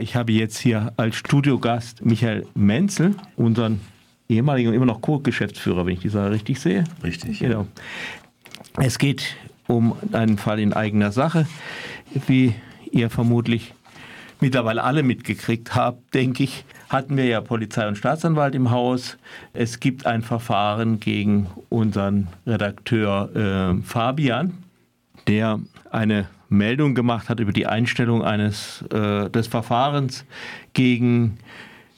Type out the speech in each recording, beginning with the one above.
Ich habe jetzt hier als Studiogast Michael Menzel, unseren ehemaligen und immer noch Co-Geschäftsführer, wenn ich die Sache richtig sehe. Richtig. Genau. Es geht um einen Fall in eigener Sache, wie ihr vermutlich mittlerweile alle mitgekriegt habt, denke ich, hatten wir ja Polizei und Staatsanwalt im Haus. Es gibt ein Verfahren gegen unseren Redakteur äh, Fabian, der eine Meldung gemacht hat über die Einstellung eines äh, des Verfahrens gegen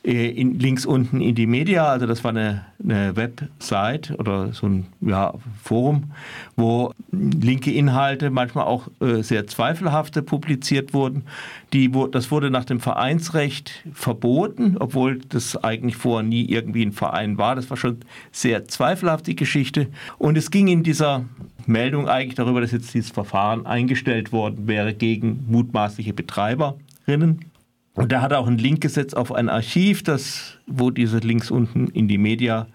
äh, in, links unten in die Media, also das war eine, eine Website oder so ein ja, Forum, wo linke Inhalte, manchmal auch äh, sehr zweifelhafte publiziert wurden. Die, das wurde nach dem Vereinsrecht verboten, obwohl das eigentlich vorher nie irgendwie ein Verein war. Das war schon sehr zweifelhaft, die Geschichte. Und es ging in dieser Meldung eigentlich darüber, dass jetzt dieses Verfahren eingestellt worden wäre gegen mutmaßliche Betreiberinnen und da hat er auch einen Link gesetzt auf ein Archiv, das, wo diese Links unten in die Media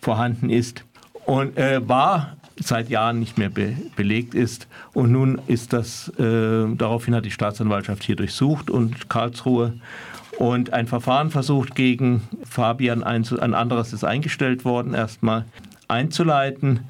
vorhanden ist. Und äh, war seit Jahren nicht mehr be belegt ist. Und nun ist das, äh, daraufhin hat die Staatsanwaltschaft hier durchsucht und Karlsruhe und ein Verfahren versucht gegen Fabian, ein anderes ist eingestellt worden, erstmal einzuleiten.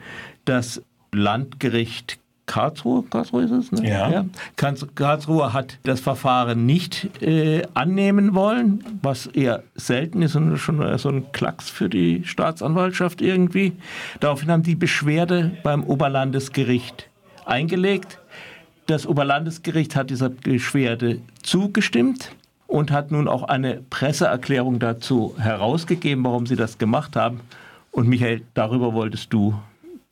Das Landgericht Karlsruhe, Karlsruhe ist es, ne? Ja. ja. Karlsruhe hat das Verfahren nicht äh, annehmen wollen, was eher selten ist und schon so ein Klacks für die Staatsanwaltschaft irgendwie. Daraufhin haben die Beschwerde beim Oberlandesgericht eingelegt. Das Oberlandesgericht hat dieser Beschwerde zugestimmt und hat nun auch eine Presseerklärung dazu herausgegeben, warum sie das gemacht haben. Und Michael, darüber wolltest du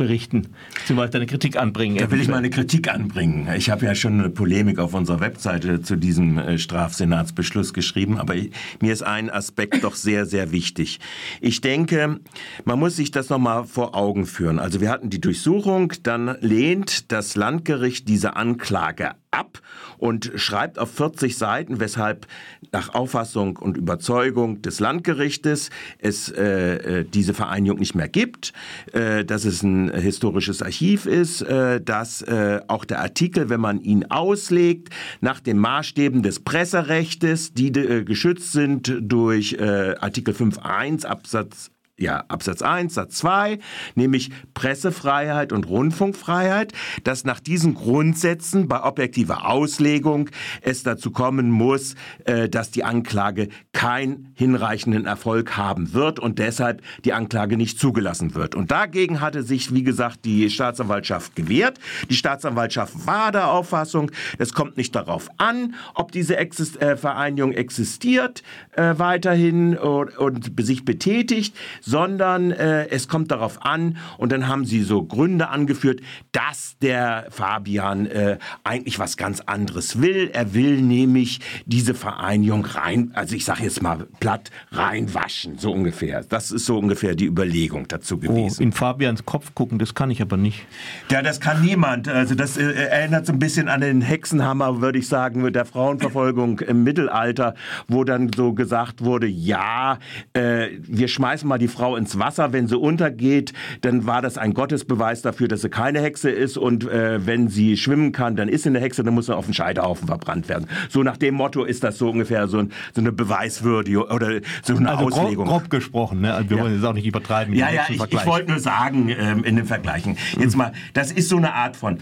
berichten, beziehungsweise deine Kritik anbringen. Da will ich meine Kritik anbringen. Ich habe ja schon eine Polemik auf unserer Webseite zu diesem äh, Strafsenatsbeschluss geschrieben, aber mir ist ein Aspekt doch sehr, sehr wichtig. Ich denke, man muss sich das nochmal vor Augen führen. Also wir hatten die Durchsuchung, dann lehnt das Landgericht diese Anklage ab und schreibt auf 40 Seiten, weshalb nach Auffassung und Überzeugung des Landgerichtes es äh, äh, diese Vereinigung nicht mehr gibt, äh, dass es ein historisches Archiv ist, äh, dass äh, auch der Artikel, wenn man ihn auslegt, nach den Maßstäben des Presserechtes, die äh, geschützt sind durch Artikel 5.1 Absatz ja, Absatz 1, Satz 2, nämlich Pressefreiheit und Rundfunkfreiheit, dass nach diesen Grundsätzen bei objektiver Auslegung es dazu kommen muss, äh, dass die Anklage keinen hinreichenden Erfolg haben wird und deshalb die Anklage nicht zugelassen wird. Und dagegen hatte sich, wie gesagt, die Staatsanwaltschaft gewehrt. Die Staatsanwaltschaft war der Auffassung, es kommt nicht darauf an, ob diese Exist äh, Vereinigung existiert äh, weiterhin und, und sich betätigt, sondern äh, es kommt darauf an, und dann haben sie so Gründe angeführt, dass der Fabian äh, eigentlich was ganz anderes will. Er will nämlich diese Vereinigung rein, also ich sage jetzt mal platt, reinwaschen, so ungefähr. Das ist so ungefähr die Überlegung dazu gewesen. Oh, in Fabians Kopf gucken, das kann ich aber nicht. Ja, das kann niemand. Also das äh, erinnert so ein bisschen an den Hexenhammer, würde ich sagen, mit der Frauenverfolgung im Mittelalter, wo dann so gesagt wurde, ja, äh, wir schmeißen mal die Frau Frau ins Wasser, wenn sie untergeht, dann war das ein Gottesbeweis dafür, dass sie keine Hexe ist und äh, wenn sie schwimmen kann, dann ist sie eine Hexe, dann muss sie auf den Scheiterhaufen verbrannt werden. So nach dem Motto ist das so ungefähr so, ein, so eine Beweiswürde oder so eine also Auslegung. Grob, grob gesprochen, ne? Also wir ja. wollen es auch nicht übertreiben. Ja, ja, ich, ich wollte nur sagen ähm, in den Vergleichen. Jetzt mal, das ist so eine Art von,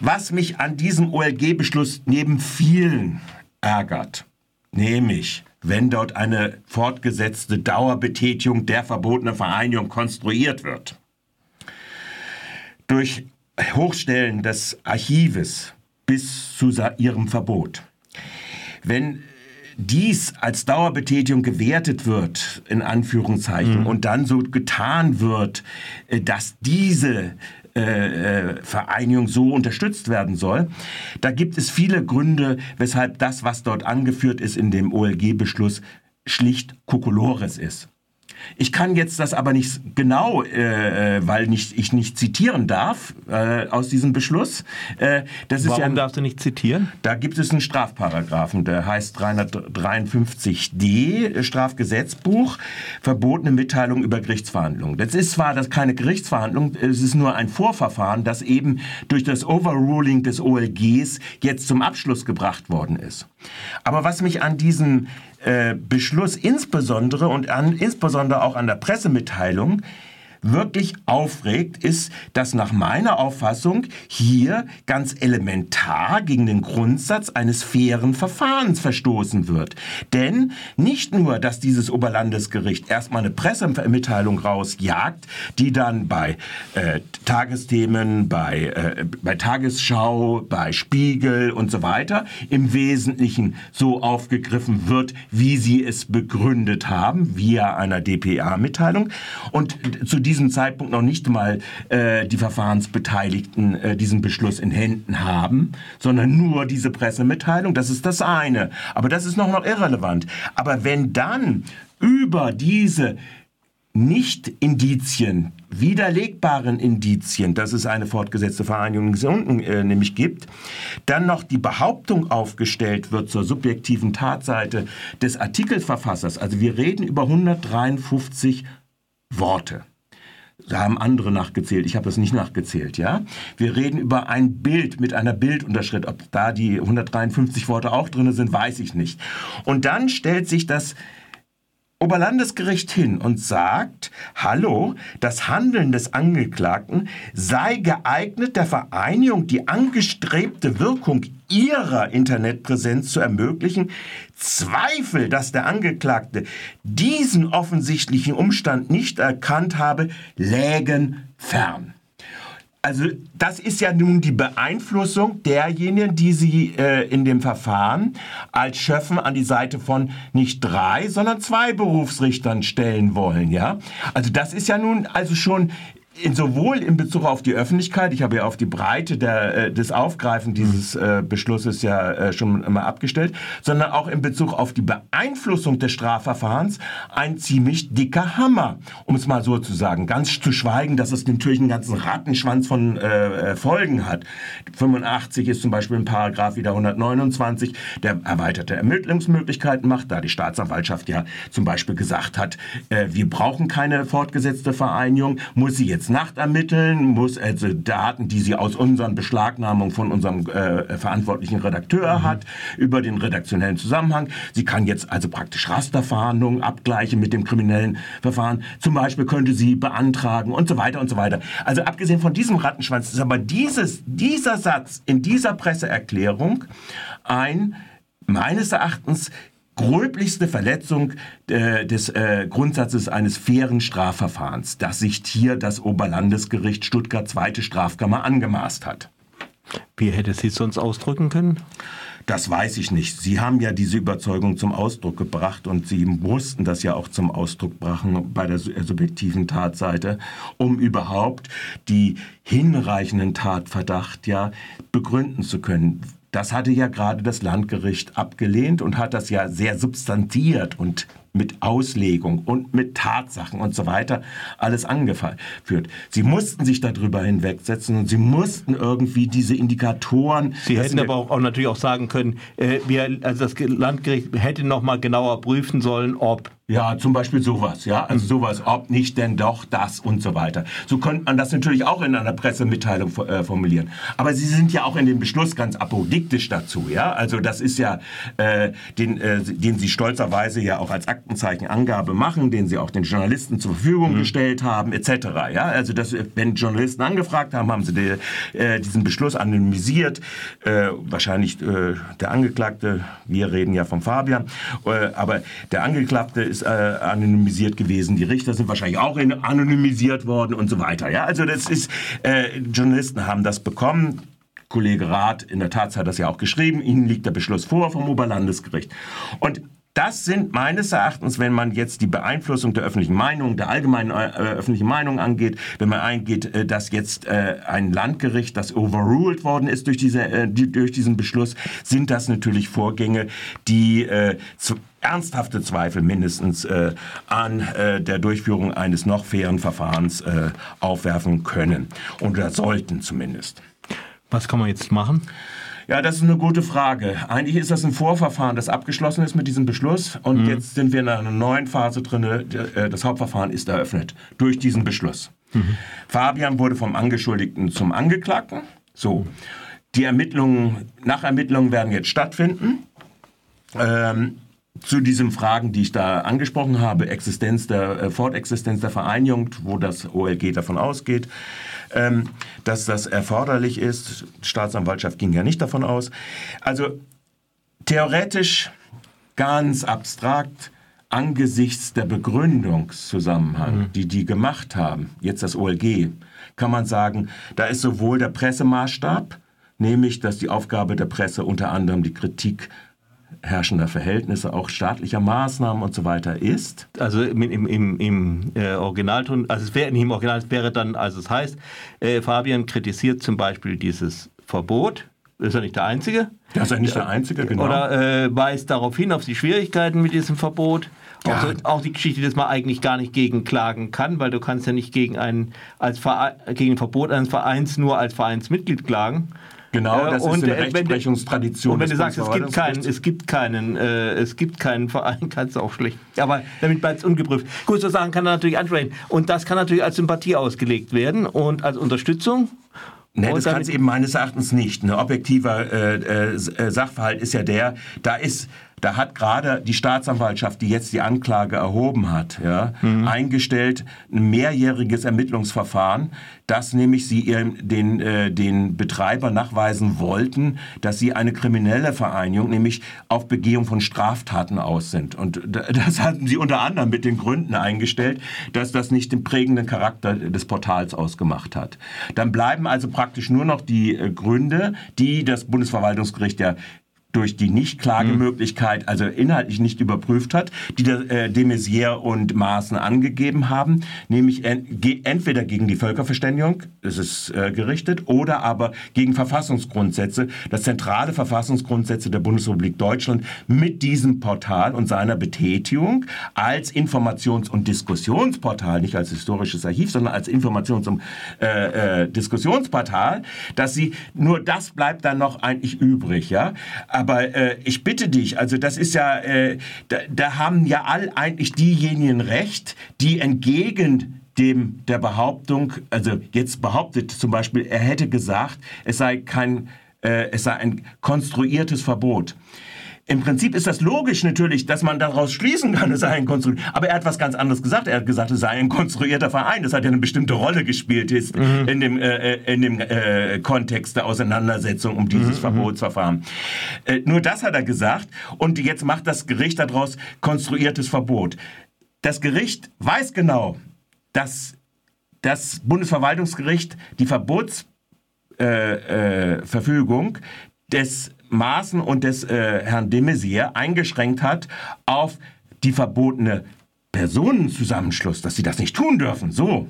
was mich an diesem OLG-Beschluss neben vielen ärgert, nämlich wenn dort eine fortgesetzte Dauerbetätigung der verbotenen Vereinigung konstruiert wird. Durch Hochstellen des Archives bis zu ihrem Verbot. Wenn dies als Dauerbetätigung gewertet wird, in Anführungszeichen, mhm. und dann so getan wird, äh, dass diese Vereinigung so unterstützt werden soll. Da gibt es viele Gründe, weshalb das, was dort angeführt ist in dem OLG-Beschluss, schlicht Kokolores ist. Ich kann jetzt das aber nicht genau, äh, äh, weil nicht, ich nicht zitieren darf äh, aus diesem Beschluss. Äh, das Warum ist ja, darfst du nicht zitieren? Da gibt es einen Strafparagraphen, der heißt 353d Strafgesetzbuch, verbotene Mitteilung über Gerichtsverhandlungen. Das ist zwar das keine Gerichtsverhandlung, es ist nur ein Vorverfahren, das eben durch das Overruling des OLGs jetzt zum Abschluss gebracht worden ist. Aber was mich an diesen äh, Beschluss insbesondere und an, insbesondere auch an der Pressemitteilung wirklich aufregt, ist, dass nach meiner Auffassung hier ganz elementar gegen den Grundsatz eines fairen Verfahrens verstoßen wird. Denn nicht nur, dass dieses Oberlandesgericht erstmal eine Pressemitteilung rausjagt, die dann bei äh, Tagesthemen, bei, äh, bei Tagesschau, bei Spiegel und so weiter im Wesentlichen so aufgegriffen wird, wie sie es begründet haben, via einer DPA-Mitteilung. Und zu Zeitpunkt noch nicht mal äh, die Verfahrensbeteiligten äh, diesen Beschluss in Händen haben, sondern nur diese Pressemitteilung. Das ist das eine. Aber das ist noch, noch irrelevant. Aber wenn dann über diese nicht-Indizien, widerlegbaren Indizien, dass es eine fortgesetzte Vereinigung äh, nämlich gibt, dann noch die Behauptung aufgestellt wird zur subjektiven Tatseite des Artikelverfassers. Also wir reden über 153 Worte. Da haben andere nachgezählt. Ich habe das nicht nachgezählt, ja. Wir reden über ein Bild mit einer Bildunterschrift. Ob da die 153 Worte auch drin sind, weiß ich nicht. Und dann stellt sich das Oberlandesgericht hin und sagt, hallo, das Handeln des Angeklagten sei geeignet, der Vereinigung die angestrebte Wirkung ihrer Internetpräsenz zu ermöglichen, Zweifel, dass der Angeklagte diesen offensichtlichen Umstand nicht erkannt habe, lägen fern. Also das ist ja nun die Beeinflussung derjenigen, die Sie äh, in dem Verfahren als Schöffen an die Seite von nicht drei, sondern zwei Berufsrichtern stellen wollen. Ja, also das ist ja nun also schon in sowohl in Bezug auf die Öffentlichkeit, ich habe ja auf die Breite der, äh, des Aufgreifen dieses äh, Beschlusses ja äh, schon mal abgestellt, sondern auch in Bezug auf die Beeinflussung des Strafverfahrens ein ziemlich dicker Hammer, um es mal so zu sagen. Ganz zu schweigen, dass es natürlich einen ganzen Rattenschwanz von äh, äh Folgen hat. 85 ist zum Beispiel ein Paragraph wieder 129, der erweiterte Ermittlungsmöglichkeiten macht, da die Staatsanwaltschaft ja zum Beispiel gesagt hat, wir brauchen keine fortgesetzte Vereinigung, muss sie jetzt Nacht ermitteln, muss also Daten, die sie aus unseren Beschlagnahmungen von unserem äh, verantwortlichen Redakteur mhm. hat, über den redaktionellen Zusammenhang. Sie kann jetzt also praktisch Rasterverhandlungen abgleichen mit dem kriminellen Verfahren. Zum Beispiel könnte sie beantragen und so weiter und so weiter. Also abgesehen von diesem Rattenschwanz ist aber dieses, dieser Satz in dieser Presseerklärung ein meines Erachtens gröblichste Verletzung äh, des äh, Grundsatzes eines fairen Strafverfahrens, das sich hier das Oberlandesgericht Stuttgart zweite Strafkammer angemaßt hat. Wie hätte sie es sonst ausdrücken können? Das weiß ich nicht. Sie haben ja diese Überzeugung zum Ausdruck gebracht und Sie mussten das ja auch zum Ausdruck bringen bei der subjektiven Tatseite, um überhaupt die hinreichenden Tatverdacht ja begründen zu können. Das hatte ja gerade das Landgericht abgelehnt und hat das ja sehr substantiert und mit Auslegung und mit Tatsachen und so weiter alles angeführt. Sie mussten sich darüber hinwegsetzen und sie mussten irgendwie diese Indikatoren. Sie hätten aber auch, auch, natürlich auch sagen können, äh, wir, also das Landgericht hätte noch mal genauer prüfen sollen, ob ja, zum Beispiel sowas, ja, also sowas, ob nicht denn doch das und so weiter. So könnte man das natürlich auch in einer Pressemitteilung äh, formulieren. Aber Sie sind ja auch in dem Beschluss ganz apodiktisch dazu, ja. Also das ist ja, äh, den, äh, den Sie stolzerweise ja auch als Aktenzeichenangabe machen, den Sie auch den Journalisten zur Verfügung mhm. gestellt haben, etc. Ja, also das, wenn Journalisten angefragt haben, haben Sie die, äh, diesen Beschluss anonymisiert. Äh, wahrscheinlich äh, der Angeklagte, wir reden ja von Fabian, äh, aber der Angeklagte ist äh, anonymisiert gewesen. Die Richter sind wahrscheinlich auch anonymisiert worden und so weiter. Ja, also das ist, äh, Journalisten haben das bekommen. Kollege Rath in der Tat hat das ja auch geschrieben. Ihnen liegt der Beschluss vor vom Oberlandesgericht. Und das sind meines Erachtens, wenn man jetzt die Beeinflussung der öffentlichen Meinung, der allgemeinen äh, öffentlichen Meinung angeht, wenn man eingeht, äh, dass jetzt äh, ein Landgericht, das overruled worden ist durch, diese, äh, die, durch diesen Beschluss, sind das natürlich Vorgänge, die äh, zu, ernsthafte Zweifel mindestens äh, an äh, der Durchführung eines noch fairen Verfahrens äh, aufwerfen können. Oder sollten zumindest. Was kann man jetzt machen? Ja, das ist eine gute Frage. Eigentlich ist das ein Vorverfahren, das abgeschlossen ist mit diesem Beschluss. Und mhm. jetzt sind wir in einer neuen Phase drin. Äh, das Hauptverfahren ist eröffnet durch diesen Beschluss. Mhm. Fabian wurde vom Angeschuldigten zum Angeklagten. So. Die Ermittlungen, Nachermittlungen werden jetzt stattfinden. Ähm, zu diesen Fragen, die ich da angesprochen habe, Existenz der, äh, Fortexistenz der Vereinigung, wo das OLG davon ausgeht, ähm, dass das erforderlich ist. Die Staatsanwaltschaft ging ja nicht davon aus. Also theoretisch, ganz abstrakt, angesichts der Begründungszusammenhang, mhm. die die gemacht haben, jetzt das OLG, kann man sagen, da ist sowohl der Pressemaßstab, nämlich dass die Aufgabe der Presse unter anderem die Kritik herrschender Verhältnisse, auch staatlicher Maßnahmen und so weiter ist. Also im, im, im, im äh, Originalton, also es wäre nicht im Original, es wäre dann, also es heißt, äh, Fabian kritisiert zum Beispiel dieses Verbot, ist er nicht der Einzige? Das ist ja nicht der Einzige, genau. Oder äh, weist darauf hin, auf die Schwierigkeiten mit diesem Verbot. Ja. Auch, so, auch, die Geschichte, dass man eigentlich gar nicht gegen klagen kann, weil du kannst ja nicht gegen ein, als Verein, gegen ein Verbot eines Vereins nur als Vereinsmitglied klagen. Genau, das und, ist eine äh, Rechtsprechungstradition. Und wenn du sagst, es gibt keinen, es gibt keinen, äh, es gibt keinen Verein, kannst du auch schlecht. Aber damit bleibt es ungeprüft. Gut, so Sachen kann er natürlich ansprechen. Und das kann natürlich als Sympathie ausgelegt werden und als Unterstützung. Nee, das kann es eben meines Erachtens nicht. Ein objektiver äh, äh, Sachverhalt ist ja der, da ist da hat gerade die Staatsanwaltschaft, die jetzt die Anklage erhoben hat, ja, mhm. eingestellt ein mehrjähriges Ermittlungsverfahren, dass nämlich sie ihren, den, äh, den Betreiber nachweisen wollten, dass sie eine kriminelle Vereinigung, nämlich auf Begehung von Straftaten aus sind. Und das hatten sie unter anderem mit den Gründen eingestellt, dass das nicht den prägenden Charakter des Portals ausgemacht hat. Dann bleiben also praktisch nur noch die äh, Gründe, die das Bundesverwaltungsgericht ja durch die Nichtklagemöglichkeit, also inhaltlich nicht überprüft hat, die der, äh, de Maizière und Maaßen angegeben haben, nämlich entweder gegen die Völkerverständigung, das ist äh, gerichtet, oder aber gegen Verfassungsgrundsätze, das zentrale Verfassungsgrundsätze der Bundesrepublik Deutschland mit diesem Portal und seiner Betätigung als Informations- und Diskussionsportal, nicht als historisches Archiv, sondern als Informations- und äh, äh, Diskussionsportal, dass sie, nur das bleibt dann noch eigentlich übrig, ja, aber äh, ich bitte dich, also das ist ja, äh, da, da haben ja all eigentlich diejenigen recht, die entgegen dem der Behauptung, also jetzt behauptet zum Beispiel, er hätte gesagt, es sei kein, äh, es sei ein konstruiertes Verbot. Im Prinzip ist das logisch natürlich, dass man daraus schließen kann, es sei ein konstruierter. Aber er hat was ganz anderes gesagt. Er hat gesagt, es sei ein konstruierter Verein. Das hat ja eine bestimmte Rolle gespielt ist mhm. in dem, äh, äh, in dem äh, Kontext der Auseinandersetzung um dieses mhm. Verbotsverfahren. Äh, nur das hat er gesagt. Und jetzt macht das Gericht daraus konstruiertes Verbot. Das Gericht weiß genau, dass das Bundesverwaltungsgericht die Verbotsverfügung äh, äh, des Maaßen und des äh, Herrn de Maizière eingeschränkt hat auf die verbotene Personenzusammenschluss, dass sie das nicht tun dürfen. So.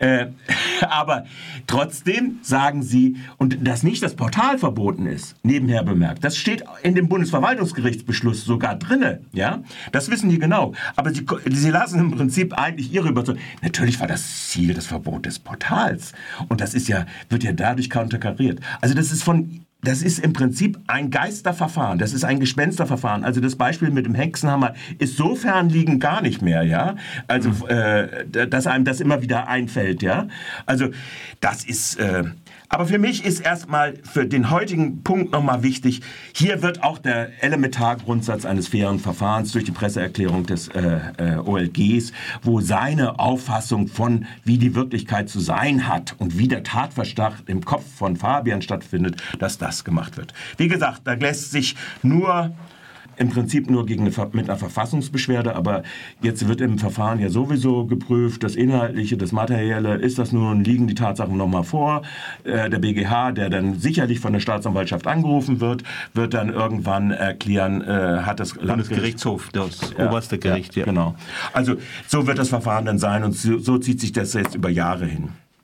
Äh, aber trotzdem sagen sie, und dass nicht das Portal verboten ist, nebenher bemerkt, das steht in dem Bundesverwaltungsgerichtsbeschluss sogar drinne, ja, das wissen die genau. Aber sie, sie lassen im Prinzip eigentlich ihre Überzeugung. Natürlich war das Ziel das Verbot des Portals. Und das ist ja, wird ja dadurch konterkariert. Also das ist von das ist im Prinzip ein Geisterverfahren, das ist ein Gespensterverfahren. Also das Beispiel mit dem Hexenhammer ist so fernliegend gar nicht mehr, ja. Also, mhm. äh, dass einem das immer wieder einfällt, ja. Also, das ist, äh, aber für mich ist erstmal für den heutigen Punkt nochmal wichtig, hier wird auch der Elementargrundsatz eines fairen Verfahrens durch die Presseerklärung des äh, äh, OLGs, wo seine Auffassung von, wie die Wirklichkeit zu sein hat und wie der Tatverdacht im Kopf von Fabian stattfindet, dass das gemacht wird. Wie gesagt, da lässt sich nur im Prinzip nur gegen eine, mit einer Verfassungsbeschwerde, aber jetzt wird im Verfahren ja sowieso geprüft, das Inhaltliche, das Materielle, ist das nun, liegen die Tatsachen nochmal vor? Äh, der BGH, der dann sicherlich von der Staatsanwaltschaft angerufen wird, wird dann irgendwann erklären, äh, hat das Landesgerichtshof, das ja, oberste Gericht. Ja, ja, Genau. Also so wird das Verfahren dann sein und so, so zieht sich das jetzt über Jahre hin.